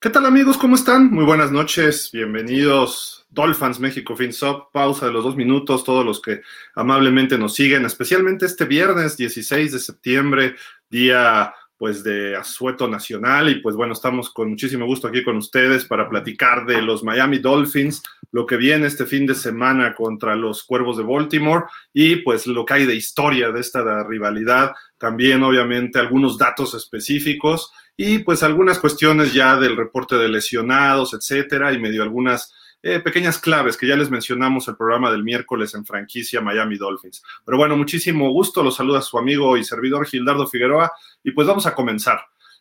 ¿Qué tal amigos? ¿Cómo están? Muy buenas noches, bienvenidos Dolphins México FinSop, pausa de los dos minutos, todos los que amablemente nos siguen, especialmente este viernes 16 de septiembre, día pues de asueto nacional. Y pues bueno, estamos con muchísimo gusto aquí con ustedes para platicar de los Miami Dolphins, lo que viene este fin de semana contra los Cuervos de Baltimore y pues lo que hay de historia de esta rivalidad, también obviamente algunos datos específicos y pues algunas cuestiones ya del reporte de lesionados, etcétera, y medio algunas eh, pequeñas claves que ya les mencionamos el programa del miércoles en franquicia Miami Dolphins. Pero bueno, muchísimo gusto, los saluda su amigo y servidor Gildardo Figueroa y pues vamos a comenzar.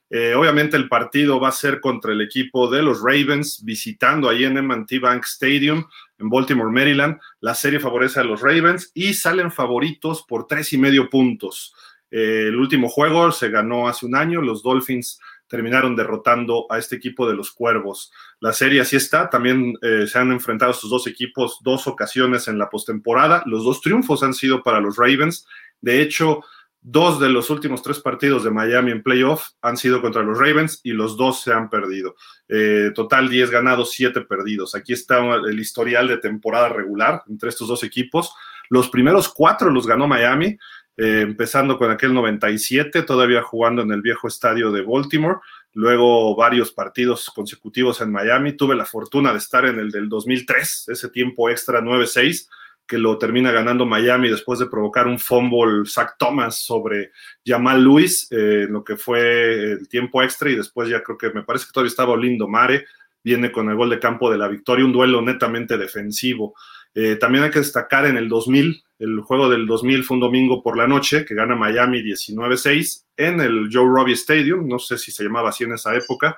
Eh, obviamente el partido va a ser contra el equipo de los Ravens visitando ahí en M&T Bank Stadium en Baltimore, Maryland. La serie favorece a los Ravens y salen favoritos por tres y medio puntos. Eh, el último juego se ganó hace un año, los Dolphins terminaron derrotando a este equipo de los Cuervos. La serie así está, también eh, se han enfrentado estos dos equipos dos ocasiones en la postemporada. Los dos triunfos han sido para los Ravens. De hecho, dos de los últimos tres partidos de Miami en playoff han sido contra los Ravens y los dos se han perdido. Eh, total 10 ganados, 7 perdidos. Aquí está el historial de temporada regular entre estos dos equipos. Los primeros cuatro los ganó Miami. Eh, empezando con aquel 97, todavía jugando en el viejo estadio de Baltimore, luego varios partidos consecutivos en Miami. Tuve la fortuna de estar en el del 2003, ese tiempo extra 9-6, que lo termina ganando Miami después de provocar un fumble Zach Thomas sobre Jamal Lewis, eh, lo que fue el tiempo extra, y después ya creo que me parece que todavía estaba Olindo Mare, viene con el gol de campo de la victoria, un duelo netamente defensivo. Eh, también hay que destacar en el 2000, el juego del 2000 fue un domingo por la noche que gana Miami 19-6 en el Joe Robbie Stadium, no sé si se llamaba así en esa época,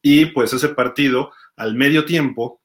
y pues ese partido al medio tiempo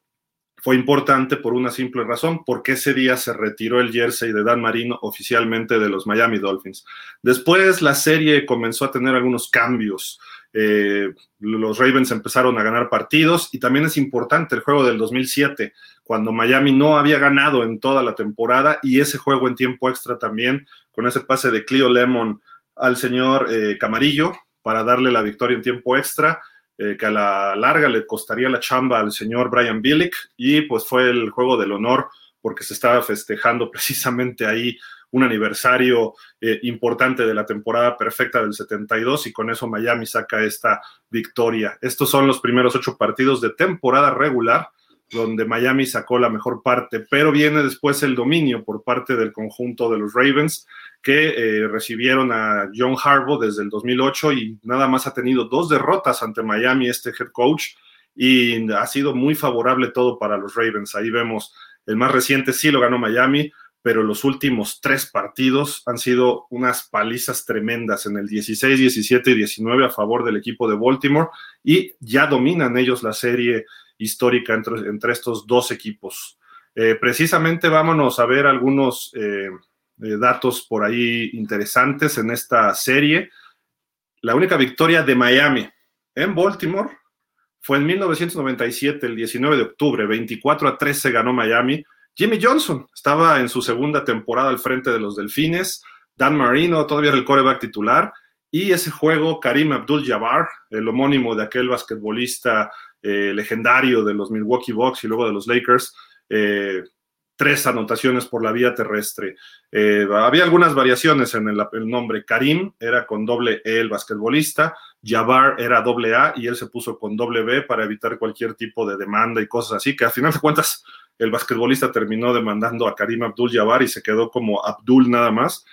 fue importante por una simple razón, porque ese día se retiró el jersey de Dan Marino oficialmente de los Miami Dolphins. Después la serie comenzó a tener algunos cambios. Eh, los Ravens empezaron a ganar partidos y también es importante el juego del 2007, cuando Miami no había ganado en toda la temporada y ese juego en tiempo extra también, con ese pase de Cleo Lemon al señor eh, Camarillo para darle la victoria en tiempo extra, eh, que a la larga le costaría la chamba al señor Brian Billick y pues fue el juego del honor porque se estaba festejando precisamente ahí un aniversario eh, importante de la temporada perfecta del 72 y con eso Miami saca esta victoria. Estos son los primeros ocho partidos de temporada regular donde Miami sacó la mejor parte, pero viene después el dominio por parte del conjunto de los Ravens que eh, recibieron a John Harbaugh desde el 2008 y nada más ha tenido dos derrotas ante Miami este head coach y ha sido muy favorable todo para los Ravens. Ahí vemos el más reciente sí lo ganó Miami, pero los últimos tres partidos han sido unas palizas tremendas en el 16, 17 y 19 a favor del equipo de Baltimore y ya dominan ellos la serie histórica entre, estos dos equipos. Eh, precisamente vámonos a ver algunos eh, eh, datos por ahí interesantes en esta serie. La única victoria de Miami en Baltimore fue en 1997, el 19 de octubre, 24 a 13 ganó Miami Jimmy Johnson estaba en su segunda temporada al frente de los Delfines, Dan Marino todavía era el coreback titular, y ese juego Karim Abdul-Jabbar, el homónimo de aquel basquetbolista eh, legendario de los Milwaukee Bucks y luego de los Lakers, eh, tres anotaciones por la vía terrestre. Eh, había algunas variaciones en el, nombre. Karim era con doble E el basquetbolista, Jabbar era doble A y él se puso con doble B para evitar cualquier tipo de demanda y cosas así, que al final de cuentas el basquetbolista terminó demandando a Karim Abdul-Jabbar y se quedó como Abdul nada más.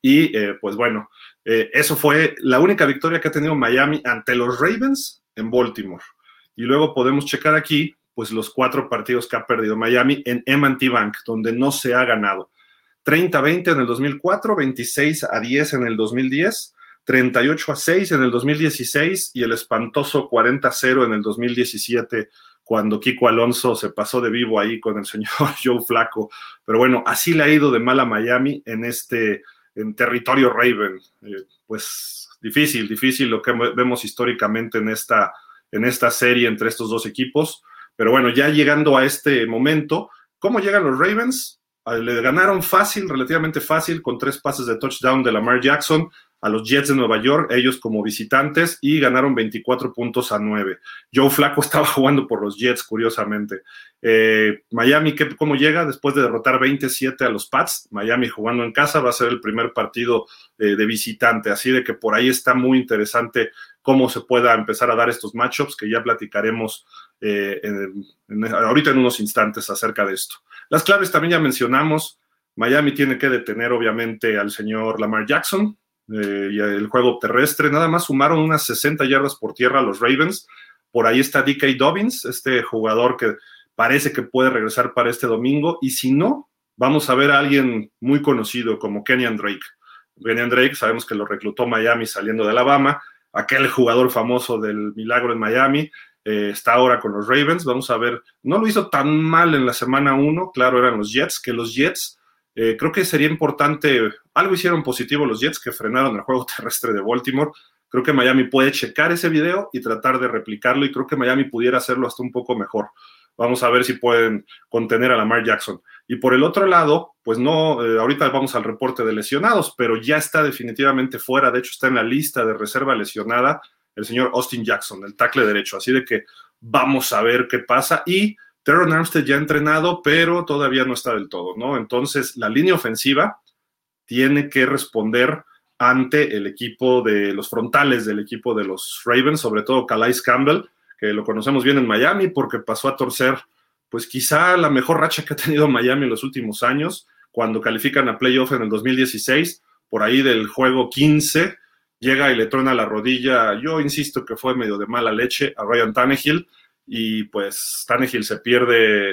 Y eh, pues bueno, eh, eso fue la única victoria que ha tenido Miami ante los Ravens en Baltimore. Y luego podemos checar aquí, pues los cuatro partidos que ha perdido Miami en M&T Bank, donde no se ha ganado. 30-20 en el 2004, 26 a 10 en el 2010, 38 a 6 en el 2016 y el espantoso 40-0 en el 2017 cuando Kiko Alonso se pasó de vivo ahí con el señor Joe Flaco. Pero bueno, así le ha ido de mal a Miami en este en territorio Raven. Eh, pues difícil, difícil lo que vemos históricamente en esta, en esta serie entre estos dos equipos. Pero bueno, ya llegando a este momento, ¿cómo llegan los Ravens? le ganaron fácil, relativamente fácil, con tres pases de touchdown de Lamar Jackson a los Jets de Nueva York, ellos como visitantes, y ganaron 24 puntos a 9. Joe Flaco estaba jugando por los Jets, curiosamente. Eh, Miami, ¿cómo llega? Después de derrotar 27 a los Pats, Miami jugando en casa va a ser el primer partido eh, de visitante, así de que por ahí está muy interesante cómo se pueda empezar a dar estos matchups, que ya platicaremos eh, ahorita en unos instantes acerca de esto. Las claves también ya mencionamos. Miami tiene que detener obviamente al señor Lamar Jackson, eh, y el juego terrestre. Nada más sumaron unas 60 yardas por tierra a los Ravens. Por ahí está DK Dobbins, este jugador que parece que puede regresar para este domingo. Y si no, vamos a ver a alguien muy conocido como Kenyan Drake. Kenyan Drake, sabemos que lo reclutó Miami saliendo de Alabama, aquel jugador famoso del milagro en Miami. Eh, está ahora con los Ravens. Vamos a ver, no lo hizo tan mal en la semana 1, claro, eran los Jets, que los Jets eh, creo que sería importante, algo hicieron positivo los Jets que frenaron el juego terrestre de Baltimore. Creo que Miami puede checar ese video y tratar de replicarlo y creo que Miami pudiera hacerlo hasta un poco mejor. Vamos a ver si pueden contener a Lamar Jackson. Y por el otro lado, pues no, eh, ahorita vamos al reporte de lesionados, pero ya está definitivamente fuera, de hecho está en la lista de reserva lesionada el señor Austin Jackson, el tackle derecho. Así de que vamos a ver qué pasa. Y Teron Armstead ya ha entrenado, pero todavía no está del todo, ¿no? Entonces, la línea ofensiva tiene que responder ante el equipo de los frontales del equipo de los Ravens, sobre todo Calais Campbell, que lo conocemos bien en Miami porque pasó a torcer, pues quizá la mejor racha que ha tenido Miami en los últimos años, cuando califican a playoff en el 2016, por ahí del juego 15, llega y le truena la rodilla, yo insisto que fue medio de mala leche a Ryan Tannehill, y pues Tannehill se pierde.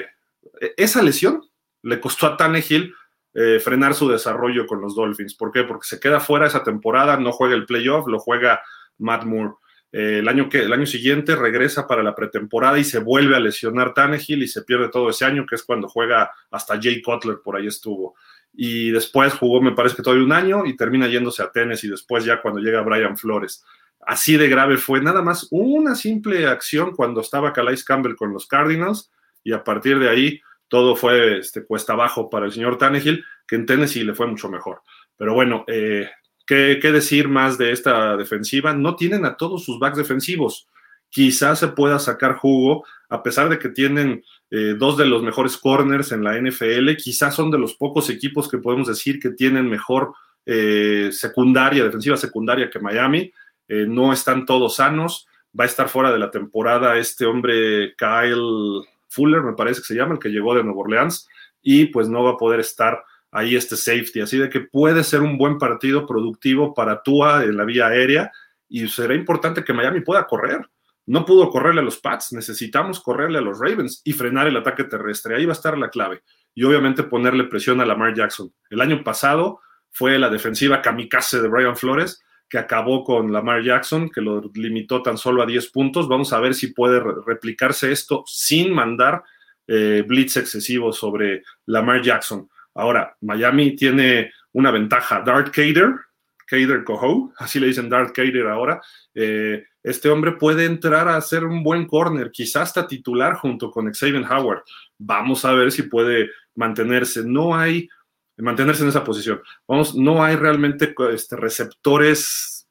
E-, esa lesión le costó a Tannehill eh, frenar su desarrollo con los Dolphins. ¿Por qué? Porque se queda fuera esa temporada, no juega el playoff, lo juega Matt Moore. Eh, el, año que, el año siguiente regresa para la pretemporada y se vuelve a lesionar Tannehill y se pierde todo ese año, que es cuando juega hasta Jay Cutler, por ahí estuvo. Y después jugó, me parece que todavía un año y termina yéndose a Tennessee y después ya cuando llega Brian Flores. Así de grave fue nada más una simple acción cuando estaba Calais Campbell con los Cardinals y a partir de ahí todo fue este, cuesta abajo para el señor Tannehill, que en Tennessee le fue mucho mejor. Pero bueno, eh, ¿qué, decir más de esta defensiva? No tienen a todos sus backs defensivos. Quizás se pueda sacar jugo, a pesar de que tienen eh, dos de los mejores corners en la NFL, quizás son de los pocos equipos que podemos decir que tienen mejor eh, secundaria, defensiva secundaria que Miami eh, no están todos sanos, va a estar fuera de la temporada este hombre Kyle Fuller, me parece que se llama, el que llegó de Nueva Orleans, y pues no va a poder estar ahí este safety, así de que puede ser un buen partido productivo para Tua en la vía aérea y será importante que Miami pueda correr. No pudo correrle a los Pats, necesitamos correrle a los Ravens y frenar el ataque terrestre. Ahí va a estar la clave. Y obviamente ponerle presión a Lamar Jackson. El año pasado fue la defensiva kamikaze de Brian Flores que acabó con Lamar Jackson, que lo limitó tan solo a 10 puntos. Vamos a ver si puede replicarse esto sin mandar eh, blitz excesivo sobre Lamar Jackson. Ahora, Miami tiene una ventaja. Dart Cater, Cater Coho, así le dicen Dart Cater ahora. Eh, este hombre puede entrar a ser un buen corner, quizás hasta titular junto con Xavier Howard. Vamos a ver si puede mantenerse. No hay mantenerse en esa posición. Vamos, no hay realmente este, receptores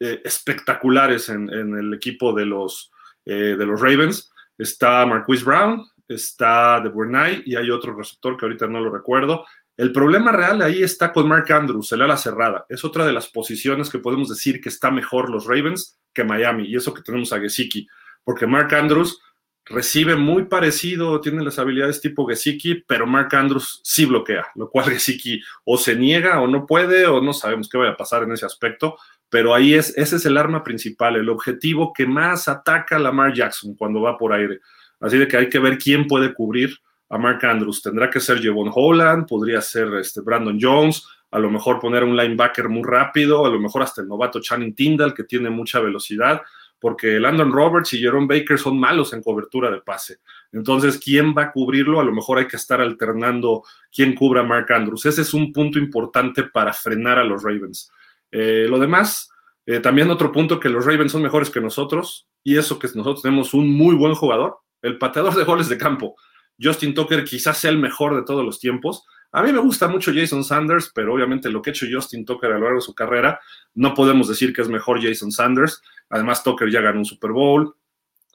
eh, espectaculares en, el equipo de los, eh, de los Ravens. Está Marquise Brown, está De Burnay y hay otro receptor que ahorita no lo recuerdo. El problema real ahí está con Mark Andrews, el ala cerrada. Es otra de las posiciones que podemos decir que está mejor los Ravens que Miami. Y eso que tenemos a Gesicki. Porque Mark Andrews recibe muy parecido, tiene las habilidades tipo Gesicki, pero Mark Andrews sí bloquea, lo cual Gesicki o se niega o no puede o no sabemos qué vaya a pasar en ese aspecto, pero ahí es, ese es el arma principal, el objetivo que más ataca a Lamar Jackson cuando va por aire. Así de que hay que ver quién puede cubrir a Mark Andrews. Tendrá que ser Jevon Holland, podría ser este Brandon Jones, a lo mejor poner un linebacker muy rápido, a lo mejor hasta el novato Channing Tyndall, que tiene mucha velocidad porque Landon Roberts y Jerome Baker son malos en cobertura de pase. Entonces, ¿quién va a cubrirlo? A lo mejor hay que estar alternando quién cubra a Mark Andrews. Ese es un punto importante para frenar a los Ravens. Eh, lo demás, eh, también otro punto que los Ravens son mejores que nosotros, y eso que nosotros tenemos un muy buen jugador, el pateador de goles de campo. Justin Tucker quizás sea el mejor de todos los tiempos, A mí me gusta mucho Jason Sanders, pero obviamente lo que ha hecho Justin Tucker a lo largo de su carrera, no podemos decir que es mejor Jason Sanders. Además, Tucker ya ganó un Super Bowl,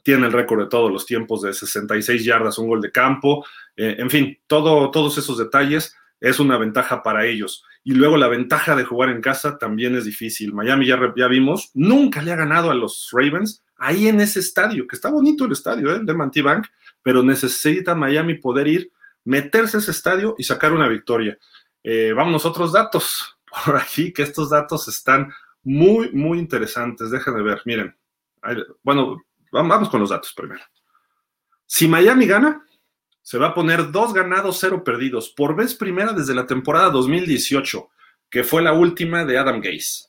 tiene el récord de todos los tiempos de 66 yardas, un gol de campo, eh, en fin, todo, todos esos detalles es una ventaja para ellos. Y luego la ventaja de jugar en casa también es difícil. Miami ya, ya vimos, nunca le ha ganado a los Ravens ahí en ese estadio, que está bonito el estadio ¿eh? de Manti Bank, pero necesita Miami poder ir, meterse a ese estadio y sacar una victoria. Eh, vamos otros datos por aquí, que estos datos están muy, muy interesantes. Déjenme ver, miren. Bueno, Vamos con los datos primero. Si Miami gana, se va a poner dos ganados, cero perdidos, por vez primera desde la temporada 2018, que fue la última de Adam Gase.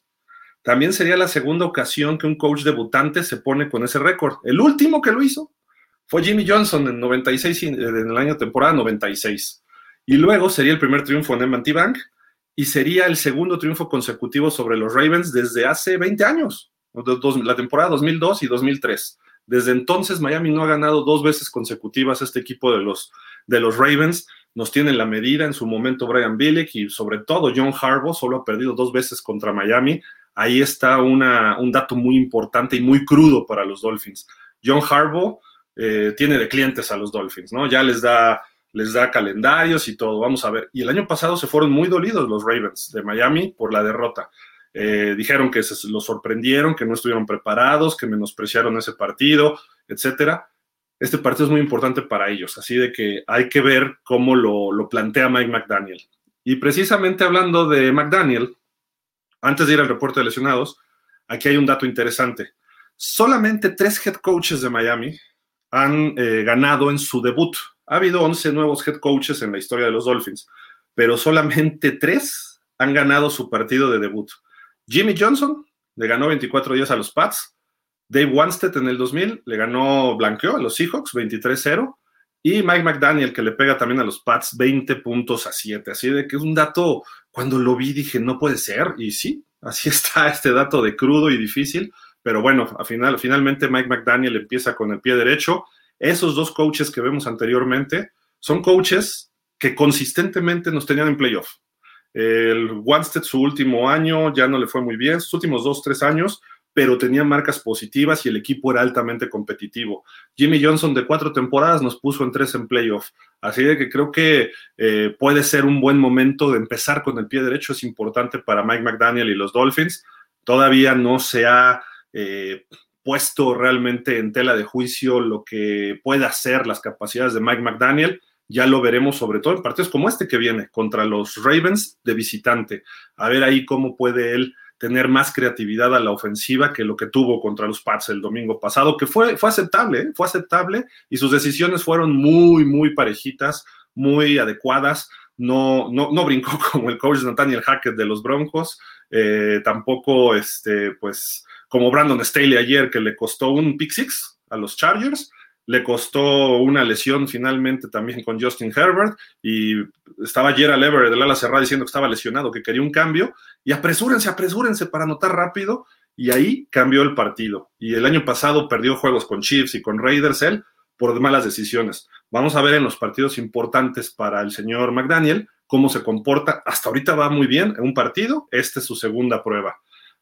También sería la segunda ocasión que un coach debutante se pone con ese récord. El último que lo hizo fue Jimmy Johnson en 96, en el año temporada 96. Y luego sería el primer triunfo en M&T Bank y sería el segundo triunfo consecutivo sobre los Ravens desde hace 20 años, la temporada 2002 y 2003. Desde entonces Miami no ha ganado dos veces consecutivas este equipo de los, de los Ravens. Nos tiene la medida en su momento Brian Billick y sobre todo John Harbaugh solo ha perdido dos veces contra Miami. Ahí está una, un dato muy importante y muy crudo para los Dolphins. John Harbaugh eh, tiene de clientes a los Dolphins, ¿no? Ya les da, les da calendarios y todo. Vamos a ver. Y el año pasado se fueron muy dolidos los Ravens de Miami por la derrota. Eh, dijeron que se lo sorprendieron, que no estuvieron preparados, que menospreciaron ese partido, etcétera. Este partido es muy importante para ellos, así de que hay que ver cómo lo, lo plantea Mike McDaniel. Y precisamente hablando de McDaniel, antes de ir al reporte de lesionados, aquí hay un dato interesante. Solamente tres head coaches de Miami han eh, ganado en su debut. Ha habido 11 nuevos head coaches en la historia de los Dolphins, pero solamente tres han ganado su partido de debut. Jimmy Johnson le ganó 24 días a los Pats. Dave Wanstead en el 2000 le ganó, blanqueó a los Seahawks 23-0. Y Mike McDaniel, que le pega también a los Pats 20 puntos a 7. Así de que es un dato, cuando lo vi dije, no puede ser. Y sí, así está este dato de crudo y difícil. Pero bueno, al final, finalmente Mike McDaniel empieza con el pie derecho. Esos dos coaches que vemos anteriormente son coaches que consistentemente nos tenían en playoff. El Wanstead su último año ya no le fue muy bien, sus últimos dos, tres años, pero tenía marcas positivas y el equipo era altamente competitivo. Jimmy Johnson de cuatro temporadas nos puso en tres en playoff, así de que creo que eh, puede ser un buen momento de empezar con el pie derecho, es importante para Mike McDaniel y los Dolphins. Todavía no se ha eh, puesto realmente en tela de juicio lo que puede hacer las capacidades de Mike McDaniel ya lo veremos sobre todo en partidos como este que viene contra los Ravens de visitante. A ver ahí cómo puede él tener más creatividad a la ofensiva que lo que tuvo contra los Pats el domingo pasado, que fue, fue aceptable, ¿eh? fue aceptable y sus decisiones fueron muy, muy parejitas, muy adecuadas. No, no, no brincó como el coach Nathaniel Hackett de los Broncos, eh, tampoco este, pues, como Brandon Staley ayer, que le costó un pick six a los Chargers, le costó una lesión finalmente también con Justin Herbert y estaba Gerald Everett del ala cerrada diciendo que estaba lesionado, que quería un cambio y apresúrense, apresúrense para anotar rápido y ahí cambió el partido. Y el año pasado perdió juegos con Chiefs y con Raiders él por malas decisiones. Vamos a ver en los partidos importantes para el señor McDaniel cómo se comporta. Hasta ahorita va muy bien en un partido, esta es su segunda prueba.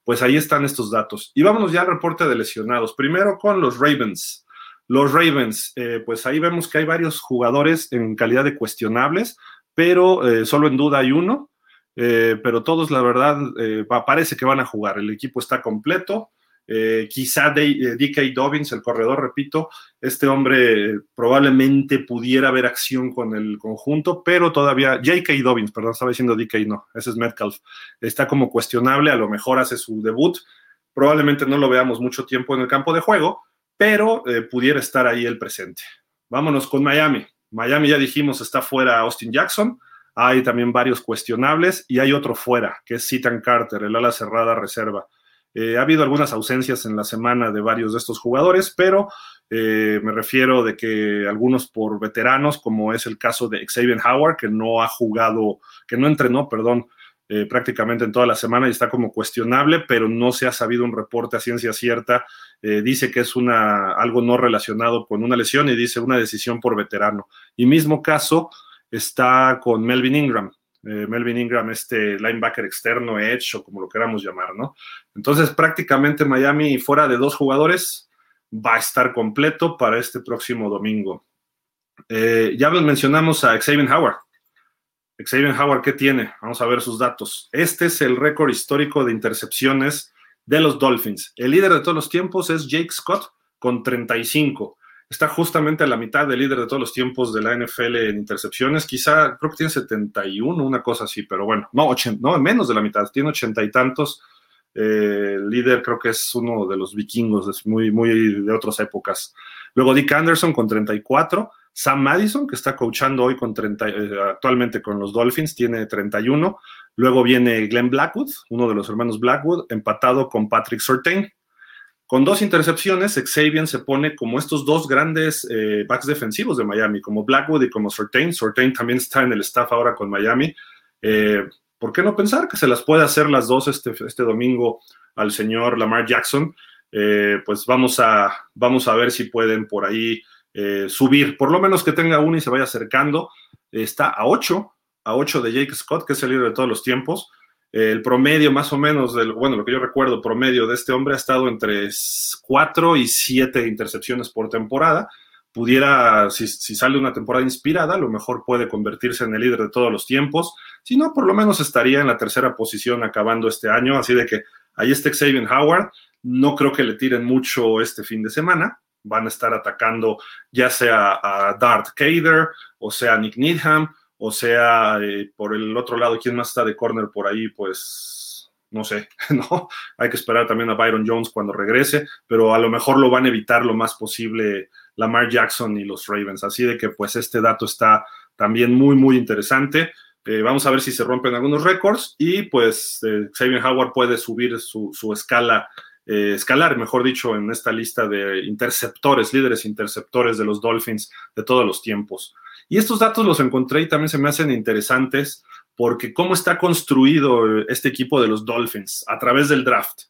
Pues ahí están estos datos. Y vámonos ya al reporte de lesionados. Primero con los Ravens. Los Ravens, eh, pues ahí vemos que hay varios jugadores en calidad de cuestionables, pero eh, solo en duda hay uno, eh, pero todos la verdad parece que van a jugar, el equipo está completo. Quizá DK Dobbins, el corredor, repito, este hombre probablemente pudiera haber acción con el conjunto, pero todavía, J.K. Dobbins, perdón, estaba diciendo DK, no, ese es Metcalf, está como cuestionable, a lo mejor hace su debut, probablemente no lo veamos mucho tiempo en el campo de juego, pero eh, pudiera estar ahí el presente. Vámonos con Miami. Miami ya dijimos está fuera Austin Jackson, hay también varios cuestionables y hay otro fuera, que es Citan Carter, el ala cerrada reserva. Eh, ha habido algunas ausencias en la semana de varios de estos jugadores, pero eh, me refiero de que algunos por veteranos, como es el caso de Xavier Howard, que no ha jugado, que no entrenó, perdón, eh, prácticamente en toda la semana y está como cuestionable, pero no se ha sabido un reporte a ciencia cierta. Eh, dice que es una, algo no relacionado con una lesión y dice una decisión por veterano. Y mismo caso está con Melvin Ingram. Eh, Melvin Ingram, este linebacker externo, edge o como lo queramos llamar, ¿no? Entonces, prácticamente Miami, fuera de dos jugadores, va a estar completo para este próximo domingo. Eh, ya mencionamos a Xavier Howard. Xavier Howard, ¿qué tiene? Vamos a ver sus datos. Este es el récord histórico de intercepciones de los Dolphins. El líder de todos los tiempos es Jake Scott con 35 está justamente a la mitad del líder de todos los tiempos de la NFL en intercepciones. Quizá, creo que tiene 71, una cosa así, pero bueno, no, 80, no menos de la mitad, tiene ochenta y tantos. Eh, el líder creo que es uno de los vikingos, es muy, muy de otras épocas. Luego Dick Anderson con 34. Sam Madison, que está coachando hoy con 30, eh, actualmente con los Dolphins, tiene 31. Luego viene Glenn Blackwood, uno de los hermanos Blackwood, empatado con Patrick Surtain, con dos intercepciones, Xavier se pone como estos dos grandes eh, backs defensivos de Miami, como Blackwood y como Sortain. Sortain también está en el staff ahora con Miami. Eh, ¿Por qué no pensar que se las puede hacer las dos este, este domingo al señor Lamar Jackson? Eh, pues vamos a, vamos a ver si pueden por ahí subir, por lo menos que tenga uno y se vaya acercando. Está a 8, a 8 de Jake Scott, que es el líder de todos los tiempos el promedio más o menos, del, bueno, lo que yo recuerdo, promedio de este hombre ha estado entre 4 y 7 intercepciones por temporada. Pudiera, si, sale una temporada inspirada, a lo mejor puede convertirse en el líder de todos los tiempos. Si no, por lo menos estaría en la tercera posición acabando este año. Así de que ahí está Xavier Howard. No creo que le tiren mucho este fin de semana. Van a estar atacando ya sea a Dart Kader o sea a Nick Needham o sea, eh, por el otro lado, ¿quién más está de corner por ahí? Pues no sé, ¿no? Hay que esperar también a Byron Jones cuando regrese, pero a lo mejor lo van a evitar lo más posible Lamar Jackson y los Ravens. Así de que pues este dato está también muy, muy interesante. Eh, vamos a ver si se rompen algunos récords y pues eh, Xavier Howard puede subir su, escala, escalar, mejor dicho, en esta lista de interceptores, líderes interceptores de los Dolphins de todos los tiempos. Y estos datos los encontré y también se me hacen interesantes porque cómo está construido este equipo de los Dolphins a través del draft.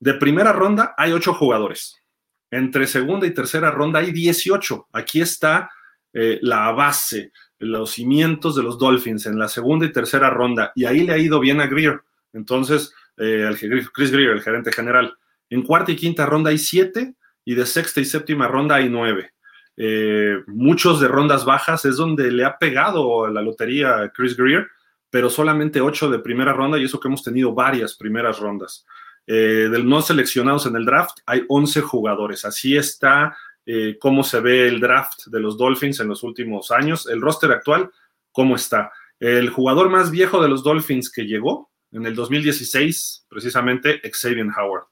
De primera ronda hay ocho jugadores. Entre segunda y tercera ronda hay 18. Aquí está eh, la base, los cimientos de los Dolphins en la segunda y tercera ronda. Y ahí le ha ido bien a Greer. Entonces, eh, Chris Greer, el gerente general. En cuarta y quinta ronda hay siete y de sexta y séptima ronda hay nueve. Eh, muchos de rondas bajas es donde le ha pegado la lotería a Chris Greer, pero solamente ocho de primera ronda y eso que hemos tenido varias primeras rondas. Eh, del no seleccionados en el draft hay 11 jugadores. Así está eh, cómo se ve el draft de los Dolphins en los últimos años. El roster actual, ¿cómo está? El jugador más viejo de los Dolphins que llegó en el 2016, precisamente, Xavier Howard.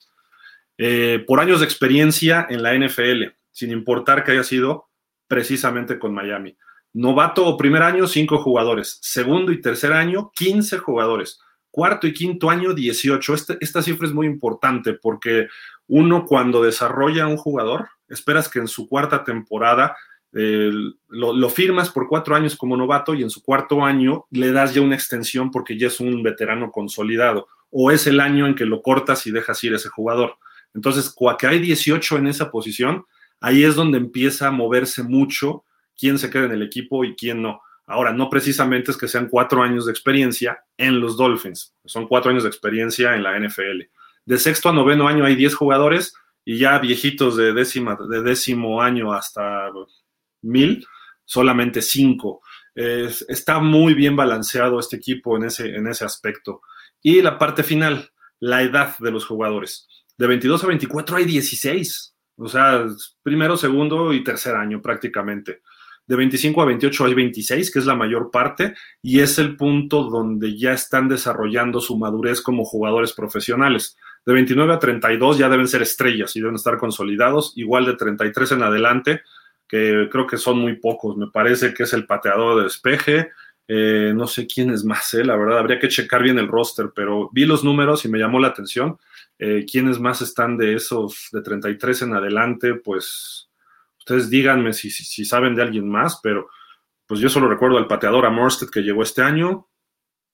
por años de experiencia en la NFL, sin importar que haya sido precisamente con Miami. Novato o primer año, cinco jugadores. Segundo y tercer año, 15 jugadores. Cuarto y quinto año, 18. Este, esta cifra es muy importante porque uno cuando desarrolla un jugador, esperas que en su cuarta temporada eh, lo, lo, firmas por cuatro años como novato y en su cuarto año le das ya una extensión porque ya es un veterano consolidado. O es el año en que lo cortas y dejas ir ese jugador. Entonces, que hay 18 en esa posición, ahí es donde empieza a moverse mucho quién se queda en el equipo y quién no. Ahora, no precisamente es que sean cuatro años de experiencia en los Dolphins, son cuatro años de experiencia en la NFL. De sexto a noveno año hay diez jugadores y ya viejitos de, décima, de décimo año hasta mil, solamente cinco. está muy bien balanceado este equipo en ese, en ese aspecto. Y la parte final, la edad de los jugadores. De 22 a 24 hay 16. O sea, primero, segundo y tercer año prácticamente. De 25 a 28 hay 26, que es la mayor parte, y es el punto donde ya están desarrollando su madurez como jugadores profesionales. De 29 a 32 ya deben ser estrellas y deben estar consolidados, igual de 33 en adelante, que creo que son muy pocos. Me parece que es el pateador de despeje, eh, no sé quién es más, eh, la verdad, habría que checar bien el roster, pero vi los números y me llamó la atención eh, ¿Quiénes más están de esos de 33 en adelante? Pues ustedes díganme si, si, saben de alguien más, pero pues yo solo recuerdo al pateador a Morsted que llegó este año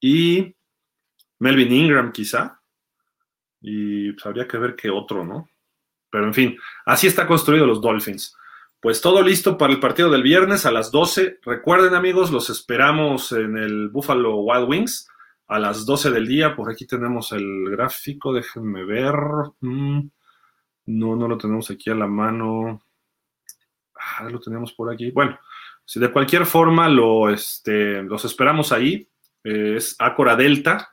y Melvin Ingram quizá. Y pues, habría que ver qué otro, ¿no? Pero en fin, así está construido los Dolphins. pues todo listo para el partido del viernes a las 12. Recuerden amigos, los esperamos en el Buffalo Wild Wings a las 12 del día. Por aquí tenemos el gráfico, déjenme ver. Mm, no, no lo tenemos aquí a la mano. Ah, lo tenemos por aquí. Bueno, si de cualquier forma lo, este, los esperamos ahí. Eh, es Acora Delta.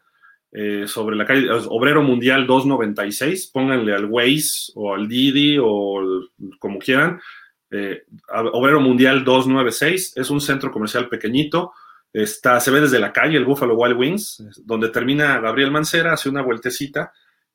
Eh, sobre la calle Obrero Mundial 296, pónganle al Waze o al Didi o como quieran, eh, Obrero Mundial 296, es un centro comercial pequeñito, está, se ve desde la calle el Buffalo Wild Wings, donde termina Gabriel Mancera, hace una vueltecita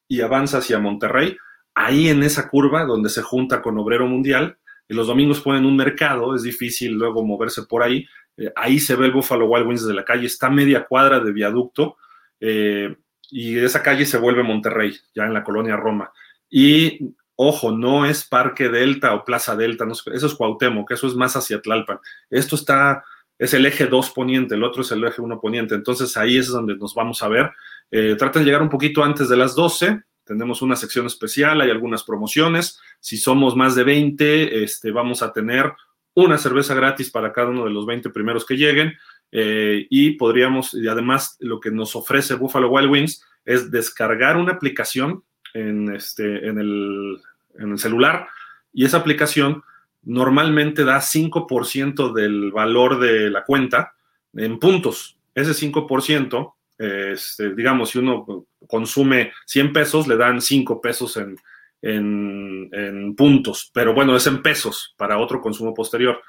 y avanza hacia Monterrey, ahí en esa curva donde se junta con Obrero Mundial, y los domingos ponen un mercado, es difícil luego moverse por ahí, eh, ahí se ve el Buffalo Wild Wings desde la calle, está media cuadra de viaducto, eh, y esa calle se vuelve Monterrey, ya en la colonia Roma. Y ojo, no es Parque Delta o Plaza Delta, no, eso es Cuauhtémoc, eso es más hacia Tlalpan. Esto está, es el eje 2 poniente, el otro es el eje 1 poniente, entonces ahí es donde nos vamos a ver. Eh, traten de llegar un poquito antes de las 12, tenemos una sección especial, hay algunas promociones. Si somos más de 20, este, vamos a tener una cerveza gratis para cada uno de los 20 primeros que lleguen. Eh, y podríamos, y además lo que nos ofrece Buffalo Wild Wings es descargar una aplicación en, este, en, el, en el celular y esa aplicación normalmente da 5% del valor de la cuenta en puntos. Ese 5%, este, digamos, si uno consume 100 pesos, le dan 5 pesos en, en, en, puntos, pero bueno, es en pesos para otro consumo posterior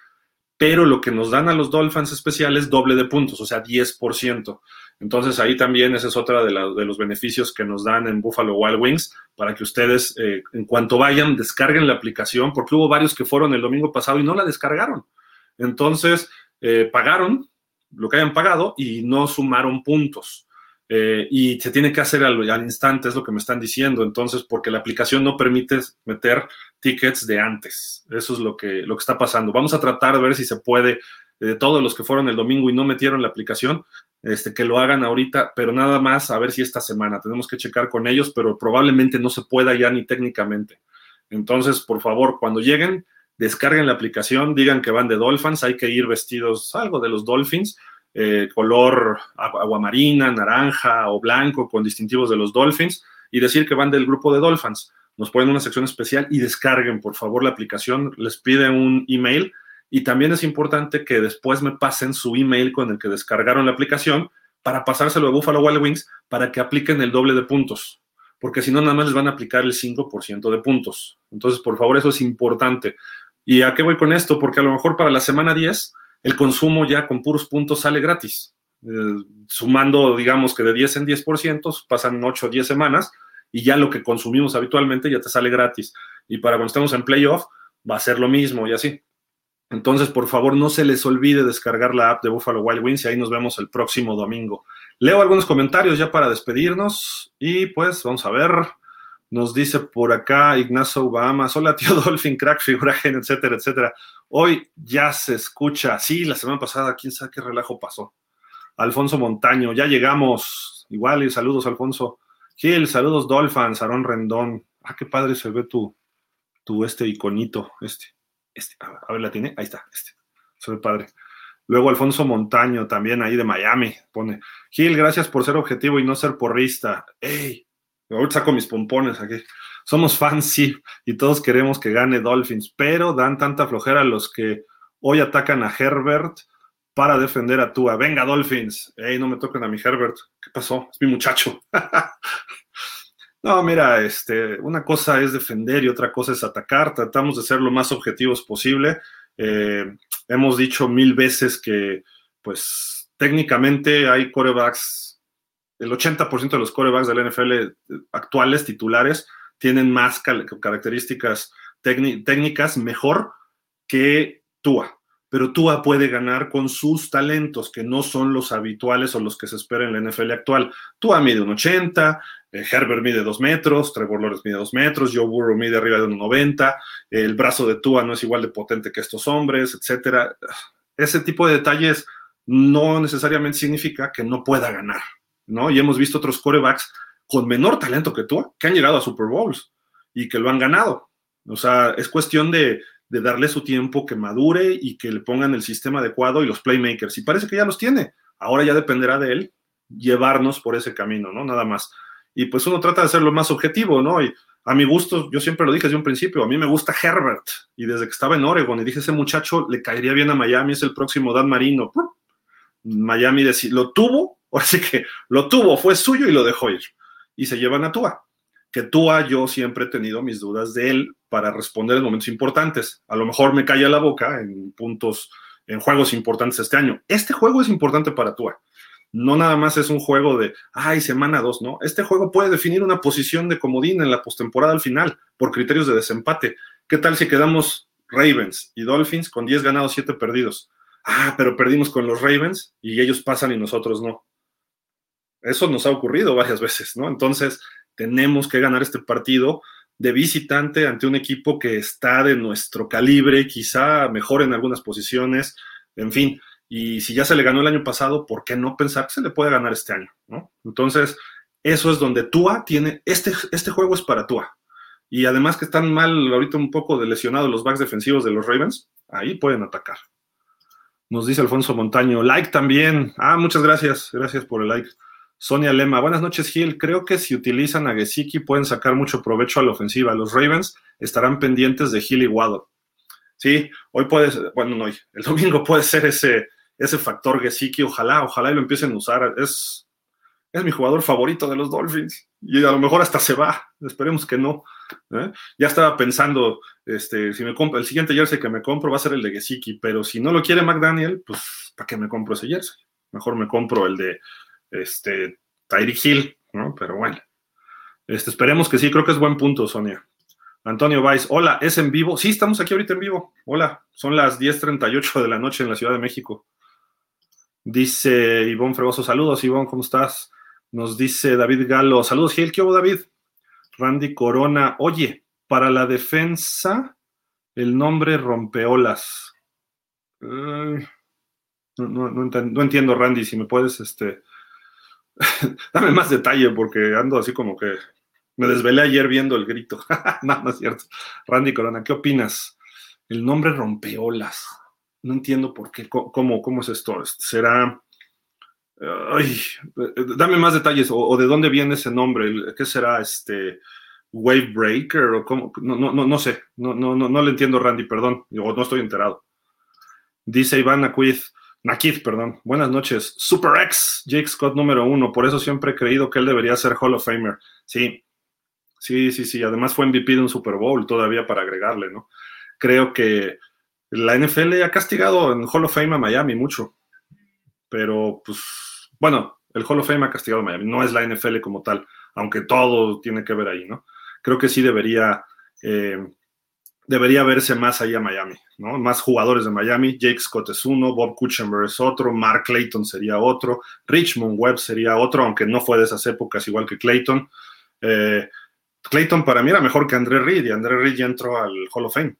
pero lo que nos dan a los Dolphins especiales doble de puntos, o sea, 10%. Entonces ahí también ese es otra de, de, los beneficios que nos dan en Buffalo Wild Wings para que ustedes eh, en cuanto vayan descarguen la aplicación, porque hubo varios que fueron el domingo pasado y no la descargaron. Entonces eh, pagaron lo que hayan pagado y no sumaron puntos. Eh, y se tiene que hacer al, al, instante, es lo que me están diciendo. Entonces, porque la aplicación no permite meter tickets de antes. Eso es lo que, lo que está pasando. Vamos a tratar de ver si se puede, de todos los que fueron el domingo y no metieron la aplicación, este, que lo hagan ahorita, pero nada más a ver si esta semana. Tenemos que checar con ellos, pero probablemente no se pueda ya ni técnicamente. Entonces, por favor, cuando lleguen, descarguen la aplicación, digan que van de Dolphins, hay que ir vestidos algo de los Dolphins eh, color aguamarina, naranja o blanco con distintivos de los Dolphins y decir que van del grupo de Dolphins. Nos ponen una sección especial y descarguen, por favor, la aplicación. Les pide un email y también es importante que después me pasen su email con el que descargaron la aplicación para pasárselo a Buffalo Wild Wings para que apliquen el doble de puntos. Porque si no, nada más les van a aplicar el 5% de puntos. Entonces, por favor, eso es importante. ¿Y a qué voy con esto? Porque a lo mejor para la semana 10 el consumo ya con puros puntos sale gratis. Eh, sumando, digamos que de 10 en 10%, pasan 8 o 10 semanas y ya lo que consumimos habitualmente ya te sale gratis. Y para cuando estemos en playoff, va a ser lo mismo y así. Entonces, por favor, no se les olvide descargar la app de Buffalo Wild Wings y ahí nos vemos el próximo domingo. Leo algunos comentarios ya para despedirnos y pues vamos a ver. Nos dice por acá Ignacio Obama, hola tío Dolphin, crack, figura etcétera, etcétera. Hoy ya se escucha, sí, la semana pasada, quién sabe qué relajo pasó. Alfonso Montaño, ya llegamos. Igual, y saludos, Alfonso. Gil, saludos, Dolphins, Aarón Rendón. Ah, qué padre se ve tu, tu este iconito, este. Este, a ver, la tiene, ahí está, este. Se ve padre. Luego Alfonso Montaño, también ahí de Miami, pone. Gil, gracias por ser objetivo y no ser porrista. ¡Ey! Ahorita saco mis pompones aquí. Somos fans, sí, y todos queremos que gane Dolphins, pero dan tanta flojera a los que hoy atacan a Herbert para defender a Tua. Venga, Dolphins. Ey, no me toquen a mi Herbert. ¿Qué pasó? Es mi muchacho. no, mira, este, una cosa es defender y otra cosa es atacar. Tratamos de ser lo más objetivos posible. Eh, hemos dicho mil veces que, pues, técnicamente hay corebacks el 80% de los corebacks de la NFL eh, actuales, titulares, tienen más características técnicas mejor que Tua. Pero Tua puede ganar con sus talentos, que no son los habituales o los que se esperan en la NFL actual. Tua mide un 80, eh, Herbert mide 2 metros, Trevor Lawrence mide 2 metros, Joe Burrow mide arriba de un 90, el brazo de Tua no es igual de potente que estos hombres, etc. Ese tipo de detalles no necesariamente significa que no pueda ganar. ¿no? Y hemos visto otros corebacks con menor talento que tú, que han llegado a Super Bowls y que lo han ganado. O sea, es cuestión de, de darle su tiempo, que madure y que le pongan el sistema adecuado y los playmakers. Y parece que ya los tiene. Ahora ya dependerá de él llevarnos por ese camino, ¿no? Nada más. Y pues uno trata de ser lo más objetivo, ¿no? Y a mi gusto, yo siempre lo dije desde un principio, a mí me gusta Herbert. Y desde que estaba en Oregon y dije, ese muchacho le caería bien a Miami, es el próximo Dan Marino. Miami lo tuvo, así que lo tuvo, fue suyo y lo dejó ir. Y se llevan a Tua. Que Tua yo siempre he tenido mis dudas de él para responder en momentos importantes. A lo mejor me calla la boca en puntos, en juegos importantes este año. Este juego es importante para Tua. No nada más es un juego de, ay, semana dos, ¿no? Este juego puede definir una posición de comodín en la postemporada al final por criterios de desempate. ¿Qué tal si quedamos Ravens y Dolphins con 10 ganados, 7 perdidos? Ah, pero perdimos con los Ravens y ellos pasan y nosotros no. Eso nos ha ocurrido varias veces, ¿no? Entonces, tenemos que ganar este partido de visitante ante un equipo que está de nuestro calibre, quizá mejor en algunas posiciones, en fin, y si ya se le ganó el año pasado, ¿por qué no pensar que se le puede ganar este año? Entonces, eso es donde Tua tiene, este, este juego es para Tua. Y además que están mal ahorita un poco de lesionados los backs defensivos de los Ravens, ahí pueden atacar. Nos dice Alfonso Montaño, like también. Ah, muchas gracias, gracias por el like. Sonia Lema, buenas noches Gil. Creo que si utilizan a Gesicki pueden sacar mucho provecho a la ofensiva. Los Ravens estarán pendientes de Gil y Waddle. Sí, hoy puede ser, bueno, no hoy, el domingo puede ser ese, ese factor Gesicki, ojalá, ojalá y lo empiecen a usar. Es, es mi jugador favorito de los Dolphins y a lo mejor hasta se va, esperemos que no. ¿eh? Ya estaba pensando, este, si me compro, el siguiente jersey que me compro va a ser el de Gesicki, pero si no lo quiere McDaniel, pues ¿para qué me compro ese jersey? Mejor me compro el de este, Tyreek Hill, ¿no? Pero bueno, este, esperemos que sí, creo que es buen punto, Sonia. Antonio Valls, hola, ¿es en vivo? Sí, estamos aquí ahorita en vivo. Hola, son las 10.38 de la noche en la Ciudad de México. Dice Ivonne Fregoso, saludos Ivonne, ¿cómo estás? Nos dice David Galo, saludos Gil, ¿qué hubo David? Randy Corona, oye, para la defensa, el nombre rompeolas. no, no, entiendo, Randy, si me puedes, este, dame más detalle porque ando así como que me desvelé ayer viendo el grito. no es cierto. Randy Corona, ¿qué opinas? El nombre rompeolas no entiendo por qué, cómo, es esto. Será. Ay, dame más detalles, o, de dónde viene ese nombre, ¿qué será este Wave Breaker? O cómo? No, no, no, sé, no, no, no, no le entiendo, Randy, perdón, o no estoy enterado. Dice Iván Nakid, Nakid, perdón. Buenas noches. Super X, Jake Scott número uno. Por eso siempre he creído que él debería ser Hall of Famer. Sí, sí, sí, sí. Además fue MVP de un Super Bowl todavía para agregarle, ¿no? Creo que la NFL ha castigado en Hall of Fame a Miami mucho, pero pues, bueno, el Hall of Fame ha castigado a Miami, no es la NFL como tal, aunque todo tiene que ver ahí, ¿no? Creo que sí debería, eh, debería verse más ahí a Miami, ¿no? Más jugadores de Miami, Jake Scott es uno, Bob Kuchenberg es otro, Mark Clayton sería otro, Richmond Webb sería otro, aunque no fue de esas épocas igual que Clayton. Eh, Clayton para mí era mejor que André Reed y André Reed ya entró al Hall of Fame.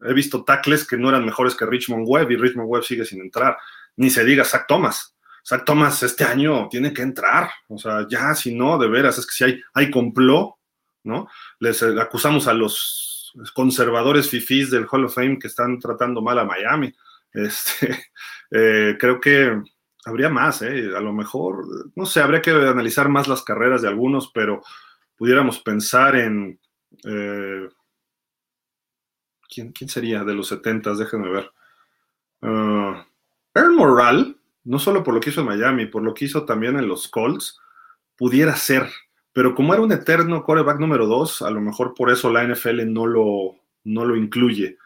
He visto tackles que no eran mejores que Richmond Webb y Richmond Webb sigue sin entrar. Ni se diga Zach Thomas. Zach Thomas este año tiene que entrar. O sea, ya si no, de veras, es que si hay, hay complot, ¿no? Les eh, acusamos a los conservadores fifís del Hall of Fame que están tratando mal a Miami. Este, eh, creo que habría más, ¿eh? A lo mejor, no sé, habría que analizar más las carreras de algunos, pero pudiéramos pensar en eh, ¿quién, sería de los 70? Déjenme ver. Uh, Earl Morral, no solo por lo que hizo en Miami, por lo que hizo también en los Colts, pudiera ser. Pero como era un eterno coreback número 2, a lo mejor por eso la NFL no lo, no lo incluye.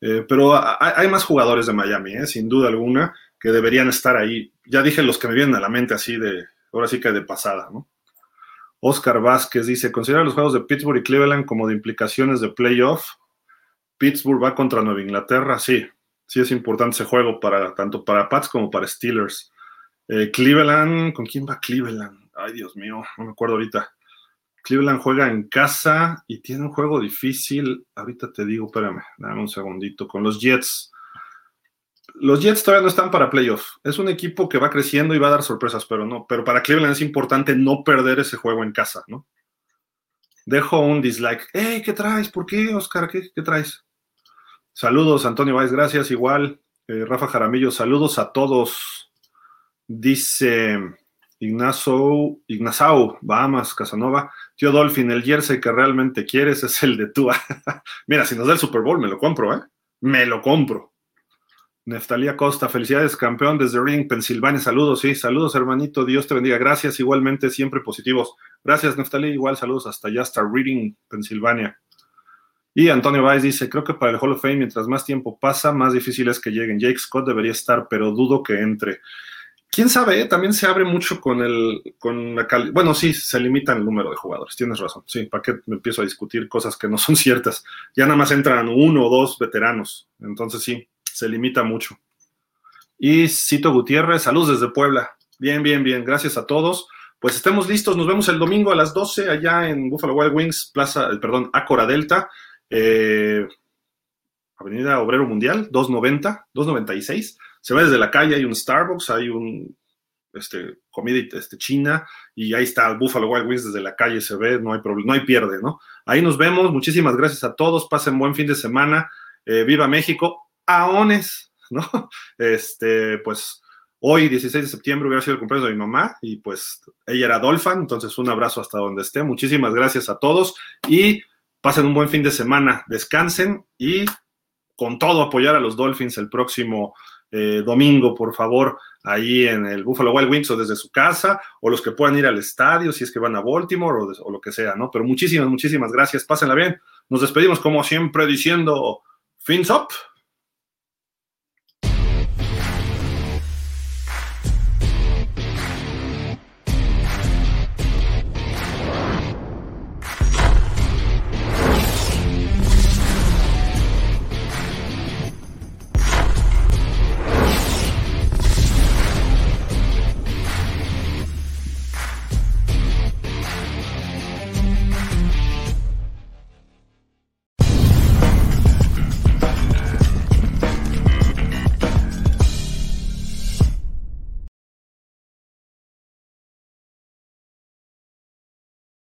Eh, pero hay, más jugadores de Miami, eh, sin duda alguna, que deberían estar ahí. Ya dije los que me vienen a la mente así de, ahora sí que de pasada, ¿no? Oscar Vázquez dice, considera los juegos de Pittsburgh y Cleveland como de implicaciones de playoff. Pittsburgh va contra Nueva Inglaterra, sí, sí es importante ese juego para tanto para Pats como para Steelers. Eh, Cleveland, ¿con quién va Cleveland? Ay, Dios mío, no me acuerdo ahorita. Cleveland juega en casa y tiene un juego difícil. Ahorita te digo, espérame, dame un segundito. Con los Jets. Los Jets todavía no están para playoff. Es un equipo que va creciendo y va a dar sorpresas, pero no. Pero para Cleveland es importante no perder ese juego en casa, ¿no? Dejo un dislike. Hey, ¿qué traes? ¿Por qué, Oscar? ¿Qué, qué traes? Saludos, Antonio Valls, gracias. Igual, eh, Rafa Jaramillo, saludos a todos. Dice Ignacio, Ignazao, Bahamas, Casanova. Tío Dolphin, el jersey que realmente quieres es el de Tua. Mira, si nos da el Super Bowl, me lo compro, ¿eh? Me lo compro. Neftalía Costa, felicidades, campeón desde Reading, Pensilvania. Saludos, sí, saludos, hermanito. Dios te bendiga. Gracias, igualmente, siempre positivos. Gracias, Neftalí. Igual saludos hasta allá, hasta Reading, Pensilvania. Y Antonio Valls dice: Creo que para el Hall of Fame, mientras más tiempo pasa, más difícil es que lleguen. Jake Scott debería estar, pero dudo que entre. Quién sabe, ¿eh? también se abre mucho con el, con la calidad. Bueno, sí, se limita el número de jugadores, tienes razón. Sí, ¿para qué me empiezo a discutir cosas que no son ciertas? Ya nada más entran uno o dos veteranos. Entonces sí, se limita mucho. Y Cito Gutiérrez, saludos desde Puebla. Bien, bien, bien. Gracias a todos. Pues estemos listos. Nos vemos el domingo a las 12 allá en Buffalo Wild Wings, Plaza, perdón, Acora Delta. Eh, Avenida Obrero Mundial, 290, 296. Se ve desde la calle, hay un Starbucks, hay un este, comida este, china y ahí está el Buffalo Wild Wings desde la calle, se ve, no hay problema, no hay pierde, ¿no? Ahí nos vemos, muchísimas gracias a todos, pasen buen fin de semana, eh, viva México, aones, ¿no? Este, pues hoy, 16 de septiembre, hubiera sido el cumpleaños de mi mamá y pues ella era Dolphin, entonces un abrazo hasta donde esté, muchísimas gracias a todos y pasen un buen fin de semana, descansen y con todo apoyar a los Dolphins el próximo eh, domingo, por favor, ahí en el Buffalo Wild Wings o desde su casa, o los que puedan ir al estadio si es que van a Baltimore o, o lo que sea, ¿no? Pero muchísimas, muchísimas gracias, pásenla bien. Nos despedimos como siempre diciendo, fins up.